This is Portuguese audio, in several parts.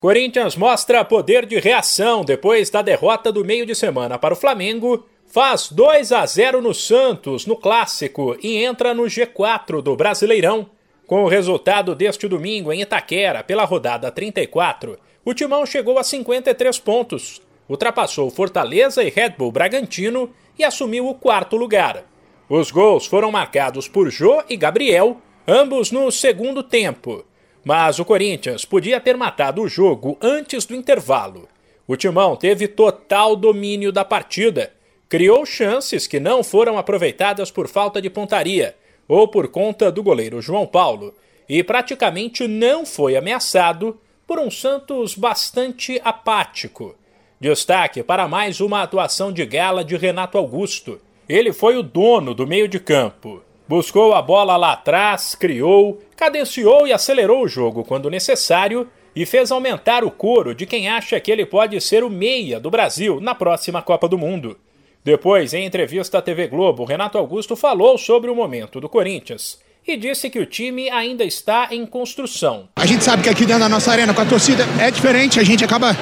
Corinthians mostra poder de reação depois da derrota do meio de semana para o Flamengo, faz 2 a 0 no Santos no clássico e entra no G4 do Brasileirão. Com o resultado deste domingo em Itaquera pela rodada 34, o Timão chegou a 53 pontos, ultrapassou Fortaleza e Red Bull Bragantino e assumiu o quarto lugar. Os gols foram marcados por Jô e Gabriel, ambos no segundo tempo. Mas o Corinthians podia ter matado o jogo antes do intervalo. O Timão teve total domínio da partida, criou chances que não foram aproveitadas por falta de pontaria ou por conta do goleiro João Paulo e praticamente não foi ameaçado por um Santos bastante apático. Destaque para mais uma atuação de gala de Renato Augusto. Ele foi o dono do meio de campo. Buscou a bola lá atrás, criou, cadenciou e acelerou o jogo quando necessário e fez aumentar o coro de quem acha que ele pode ser o meia do Brasil na próxima Copa do Mundo. Depois, em entrevista à TV Globo, Renato Augusto falou sobre o momento do Corinthians e disse que o time ainda está em construção. A gente sabe que aqui dentro da nossa arena com a torcida é diferente, a gente acaba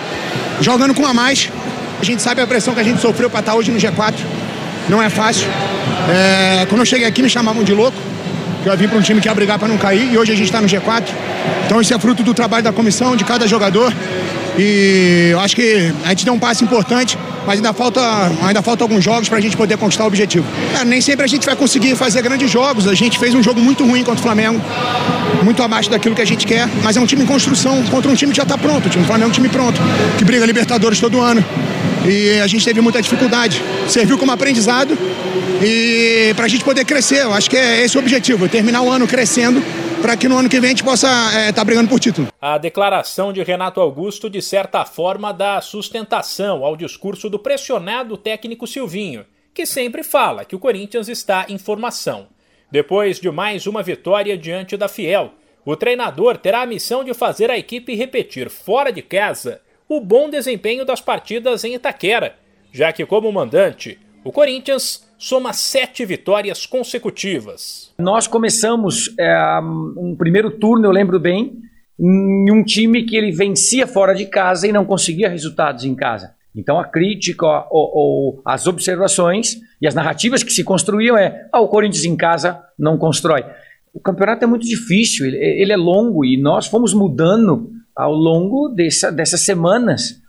jogando com a mais. A gente sabe a pressão que a gente sofreu para estar hoje no G4. Não é fácil. É, quando eu cheguei aqui me chamavam de louco, que eu vim para um time que ia brigar para não cair e hoje a gente está no G4. Então isso é fruto do trabalho da comissão, de cada jogador. E eu acho que a gente deu um passo importante, mas ainda falta, ainda falta alguns jogos para a gente poder conquistar o objetivo. É, nem sempre a gente vai conseguir fazer grandes jogos. A gente fez um jogo muito ruim contra o Flamengo, muito abaixo daquilo que a gente quer, mas é um time em construção contra um time que já está pronto. O time Flamengo é um time pronto, que briga Libertadores todo ano. E a gente teve muita dificuldade. Serviu como aprendizado e para a gente poder crescer. Eu acho que é esse o objetivo, terminar o ano crescendo para que no ano que vem a gente possa estar é, tá brigando por título. A declaração de Renato Augusto, de certa forma, dá sustentação ao discurso do pressionado técnico Silvinho, que sempre fala que o Corinthians está em formação. Depois de mais uma vitória diante da Fiel, o treinador terá a missão de fazer a equipe repetir fora de casa o bom desempenho das partidas em Itaquera, já que, como mandante, o Corinthians soma sete vitórias consecutivas. Nós começamos é, um primeiro turno, eu lembro bem, em um time que ele vencia fora de casa e não conseguia resultados em casa. Então a crítica ou, ou, as observações e as narrativas que se construíam é ah, o Corinthians em casa não constrói. O campeonato é muito difícil, ele, ele é longo e nós fomos mudando ao longo dessa, dessas semanas.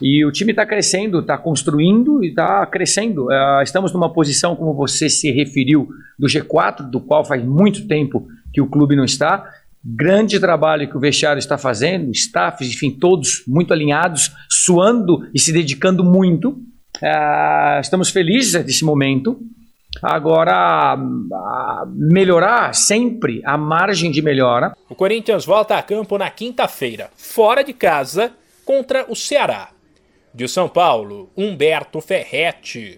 E o time está crescendo, está construindo e está crescendo. Uh, estamos numa posição, como você se referiu, do G4, do qual faz muito tempo que o clube não está. Grande trabalho que o vestiário está fazendo, staffs, enfim, todos muito alinhados, suando e se dedicando muito. Uh, estamos felizes desse momento. Agora, melhorar sempre a margem de melhora. O Corinthians volta a campo na quinta-feira, fora de casa, contra o Ceará. De São Paulo, Humberto Ferretti.